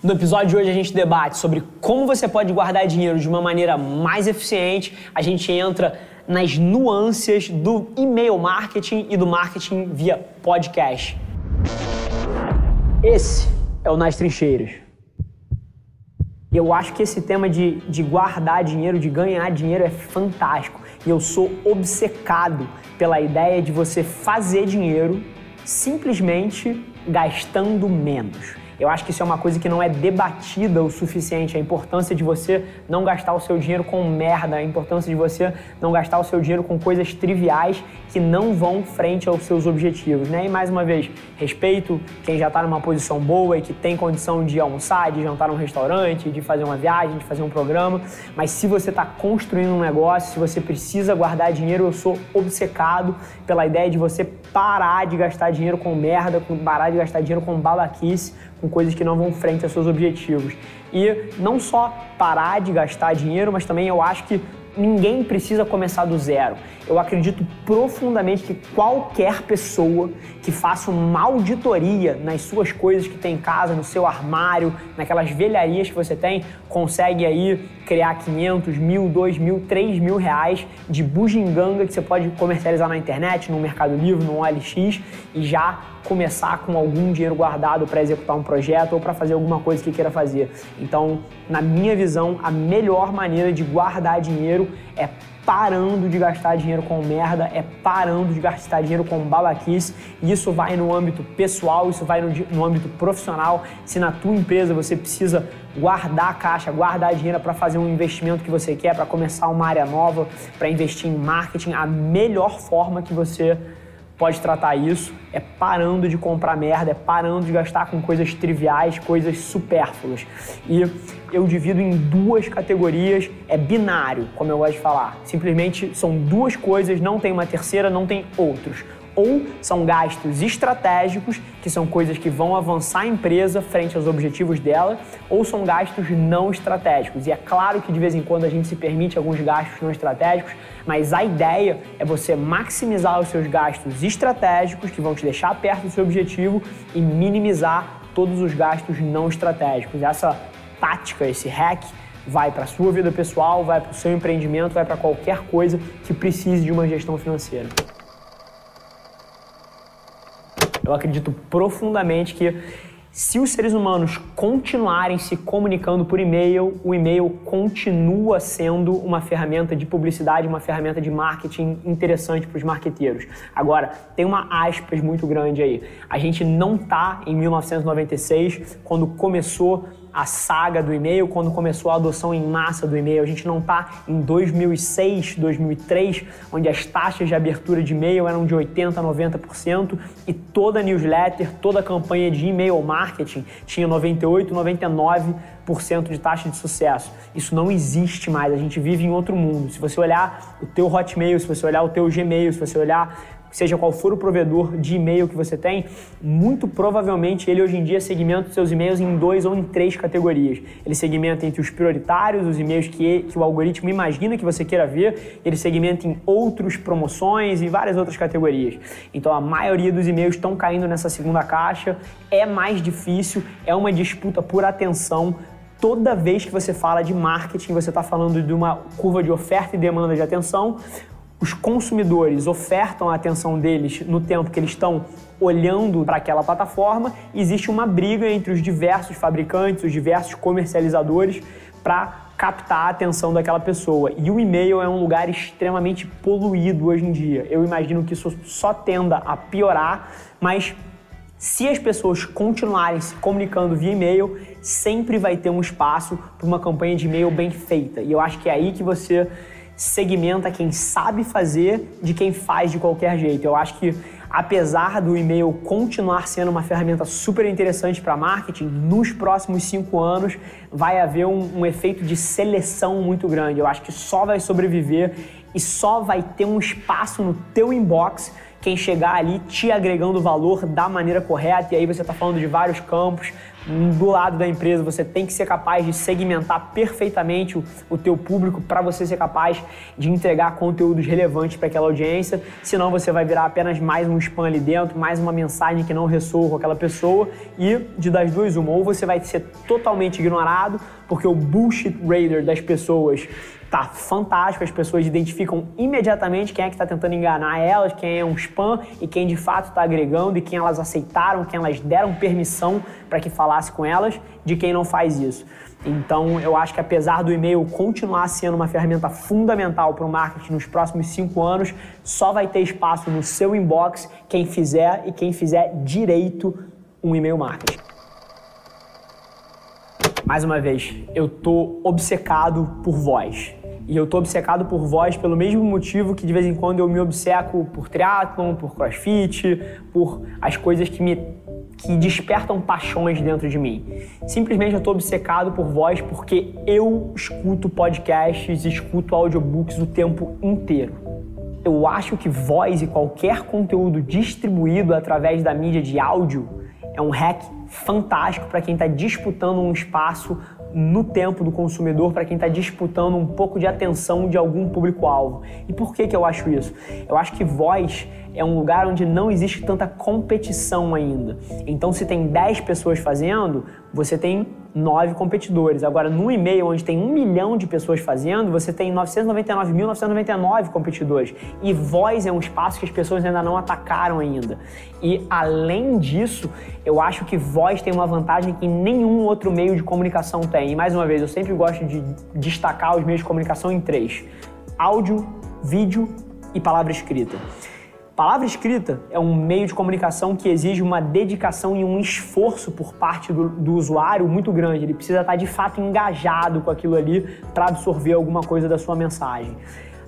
No episódio de hoje a gente debate sobre como você pode guardar dinheiro de uma maneira mais eficiente. A gente entra nas nuances do e-mail marketing e do marketing via podcast. Esse é o Nas Trincheiras. E eu acho que esse tema de, de guardar dinheiro, de ganhar dinheiro é fantástico. E eu sou obcecado pela ideia de você fazer dinheiro simplesmente gastando menos. Eu acho que isso é uma coisa que não é debatida o suficiente. A importância de você não gastar o seu dinheiro com merda, a importância de você não gastar o seu dinheiro com coisas triviais que não vão frente aos seus objetivos, né? E mais uma vez, respeito quem já está numa posição boa e que tem condição de almoçar, de jantar num restaurante, de fazer uma viagem, de fazer um programa. Mas se você está construindo um negócio, se você precisa guardar dinheiro, eu sou obcecado pela ideia de você parar de gastar dinheiro com merda, parar de gastar dinheiro com babaquice, com coisas que não vão frente aos seus objetivos. E não só parar de gastar dinheiro, mas também eu acho que ninguém precisa começar do zero. Eu acredito profundamente que qualquer pessoa que faça uma auditoria nas suas coisas que tem em casa, no seu armário, naquelas velharias que você tem, consegue aí criar 500, mil, 2 mil, 3 mil reais de bugiganga que você pode comercializar na internet, no Mercado Livre, no OLX e já começar com algum dinheiro guardado para executar um projeto ou para fazer alguma coisa que queira fazer. Então, na minha visão, a melhor maneira de guardar dinheiro é parando de gastar dinheiro com merda, é parando de gastar dinheiro com babaquice. Isso vai no âmbito pessoal, isso vai no, no âmbito profissional. Se na tua empresa você precisa guardar caixa, guardar dinheiro para fazer um investimento que você quer, para começar uma área nova, para investir em marketing, a melhor forma que você pode tratar isso é parando de comprar merda, é parando de gastar com coisas triviais, coisas supérfluas. E eu divido em duas categorias, é binário, como eu gosto de falar. Simplesmente são duas coisas, não tem uma terceira, não tem outros ou são gastos estratégicos, que são coisas que vão avançar a empresa frente aos objetivos dela, ou são gastos não estratégicos. E é claro que de vez em quando a gente se permite alguns gastos não estratégicos, mas a ideia é você maximizar os seus gastos estratégicos, que vão te deixar perto do seu objetivo, e minimizar todos os gastos não estratégicos. Essa tática, esse hack, vai para a sua vida pessoal, vai para o seu empreendimento, vai para qualquer coisa que precise de uma gestão financeira. Eu acredito profundamente que se os seres humanos continuarem se comunicando por e-mail, o e-mail continua sendo uma ferramenta de publicidade, uma ferramenta de marketing interessante para os marqueteiros. Agora, tem uma aspas muito grande aí. A gente não está em 1996, quando começou a saga do e-mail, quando começou a adoção em massa do e-mail. A gente não está em 2006, 2003, onde as taxas de abertura de e-mail eram de 80%, 90% e toda newsletter, toda campanha de e-mail marketing tinha 98%, 99% de taxa de sucesso. Isso não existe mais, a gente vive em outro mundo. Se você olhar o teu Hotmail, se você olhar o teu Gmail, se você olhar seja qual for o provedor de e-mail que você tem, muito provavelmente ele hoje em dia segmenta os seus e-mails em dois ou em três categorias. Ele segmenta entre os prioritários, os e-mails que, que o algoritmo imagina que você queira ver, ele segmenta em outros promoções e várias outras categorias. Então a maioria dos e-mails estão caindo nessa segunda caixa, é mais difícil, é uma disputa por atenção, toda vez que você fala de marketing, você está falando de uma curva de oferta e demanda de atenção os consumidores ofertam a atenção deles no tempo que eles estão olhando para aquela plataforma, existe uma briga entre os diversos fabricantes, os diversos comercializadores para captar a atenção daquela pessoa. E o e-mail é um lugar extremamente poluído hoje em dia. Eu imagino que isso só tenda a piorar, mas se as pessoas continuarem se comunicando via e-mail, sempre vai ter um espaço para uma campanha de e-mail bem feita. E eu acho que é aí que você segmenta quem sabe fazer de quem faz de qualquer jeito. Eu acho que apesar do e-mail continuar sendo uma ferramenta super interessante para marketing, nos próximos cinco anos vai haver um, um, efeito de seleção muito grande. Eu acho que só vai sobreviver e só vai ter um espaço no teu inbox quem chegar ali te agregando valor da maneira correta. E aí você está falando de vários campos, do lado da empresa, você tem que ser capaz de segmentar perfeitamente o, o teu público para você ser capaz de entregar conteúdos relevantes para aquela audiência, senão você vai virar apenas mais um spam ali dentro, mais uma mensagem que não ressoa com aquela pessoa e de das duas uma, ou você vai ser totalmente ignorado porque o bullshit radar das pessoas tá fantástico, as pessoas identificam imediatamente quem é que está tentando enganar elas, quem é um spam e quem de fato está agregando e quem elas aceitaram, quem elas deram permissão para que falasse com elas, de quem não faz isso. Então, eu acho que apesar do e-mail continuar sendo uma ferramenta fundamental para o marketing nos próximos cinco anos, só vai ter espaço no seu inbox quem fizer e quem fizer direito um e-mail marketing. Mais uma vez, eu tô obcecado por voz. E eu tô obcecado por voz pelo mesmo motivo que de vez em quando eu me obceco por triatlon, por crossfit, por as coisas que me que despertam paixões dentro de mim. Simplesmente eu tô obcecado por voz porque eu escuto podcasts, escuto audiobooks o tempo inteiro. Eu acho que voz e qualquer conteúdo distribuído através da mídia de áudio é um hack fantástico para quem está disputando um espaço no tempo do consumidor para quem está disputando um pouco de atenção de algum público-alvo. E por que, que eu acho isso? Eu acho que voz é um lugar onde não existe tanta competição ainda. Então, se tem 10 pessoas fazendo, você tem nove competidores. Agora, no e-mail, onde tem um milhão de pessoas fazendo, você tem 999.999 competidores. E voz é um espaço que as pessoas ainda não atacaram ainda. E, além disso, eu acho que voz tem uma vantagem que nenhum outro meio de comunicação tem. E, mais uma vez, eu sempre gosto de destacar os meios de comunicação em três. Áudio, vídeo e palavra escrita. Palavra escrita é um meio de comunicação que exige uma dedicação e um esforço por parte do, do usuário muito grande. Ele precisa estar de fato engajado com aquilo ali para absorver alguma coisa da sua mensagem.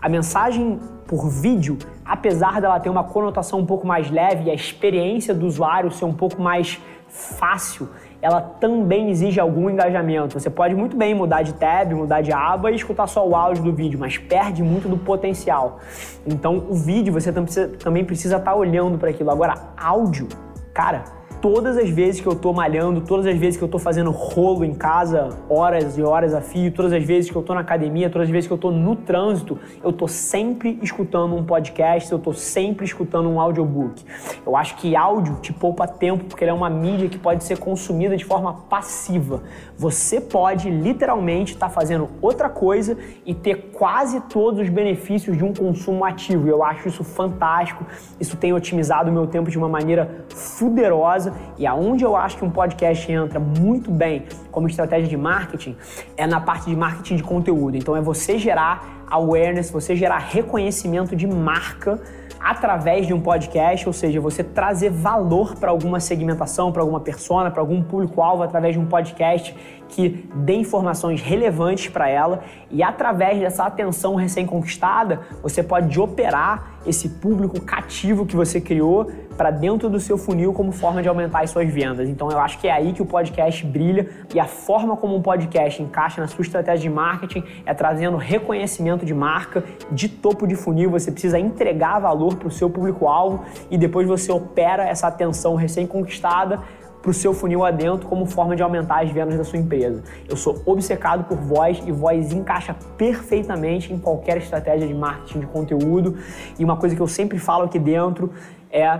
A mensagem por vídeo, apesar dela ter uma conotação um pouco mais leve e a experiência do usuário ser um pouco mais fácil, ela também exige algum engajamento. Você pode muito bem mudar de tab, mudar de aba e escutar só o áudio do vídeo, mas perde muito do potencial. Então, o vídeo você também precisa estar tá olhando para aquilo. Agora, áudio, cara, todas as vezes que eu tô malhando, todas as vezes que eu tô fazendo rolo em casa, horas e horas a fio, todas as vezes que eu tô na academia, todas as vezes que eu tô no trânsito, eu tô sempre escutando um podcast, eu tô sempre escutando um audiobook. Eu acho que áudio te poupa tempo porque ele é uma mídia que pode ser consumida de forma passiva. Você pode literalmente estar tá fazendo outra coisa e ter quase todos os benefícios de um consumo ativo. Eu acho isso fantástico. Isso tem otimizado o meu tempo de uma maneira fuderosa. E aonde eu acho que um podcast entra muito bem como estratégia de marketing é na parte de marketing de conteúdo. Então é você gerar awareness, você gerar reconhecimento de marca através de um podcast, ou seja, você trazer valor para alguma segmentação, para alguma persona, para algum público-alvo através de um podcast que dê informações relevantes para ela e através dessa atenção recém-conquistada, você pode operar esse público cativo que você criou para dentro do seu funil como forma de aumentar as suas vendas. Então eu acho que é aí que o podcast brilha e a forma como um podcast encaixa na sua estratégia de marketing é trazendo reconhecimento de marca de topo de funil. Você precisa entregar valor para o seu público-alvo e depois você opera essa atenção recém-conquistada para o seu funil adentro como forma de aumentar as vendas da sua empresa. Eu sou obcecado por voz e voz encaixa perfeitamente em qualquer estratégia de marketing de conteúdo. E uma coisa que eu sempre falo aqui dentro é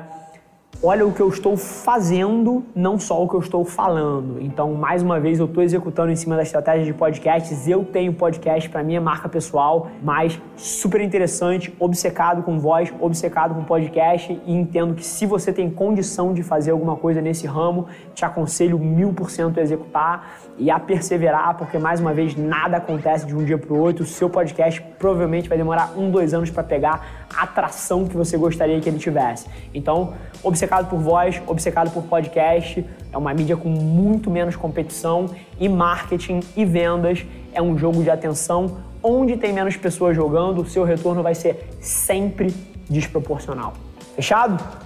olha o que eu estou fazendo, não só o que eu estou falando. Então, mais uma vez, eu estou executando em cima da estratégia de podcasts. Eu tenho podcast para minha marca pessoal, mas super interessante, obcecado com voz, obcecado com podcast e entendo que se você tem condição de fazer alguma coisa nesse ramo, te aconselho mil por cento a executar e a perseverar, porque mais uma vez nada acontece de um dia para o outro. O seu podcast provavelmente vai demorar um, dois anos para pegar a atração que você gostaria que ele tivesse. Então, obcecado por voz, obcecado por podcast, é uma mídia com muito menos competição e marketing e vendas é um jogo de atenção onde tem menos pessoas jogando, o seu retorno vai ser sempre desproporcional. Fechado?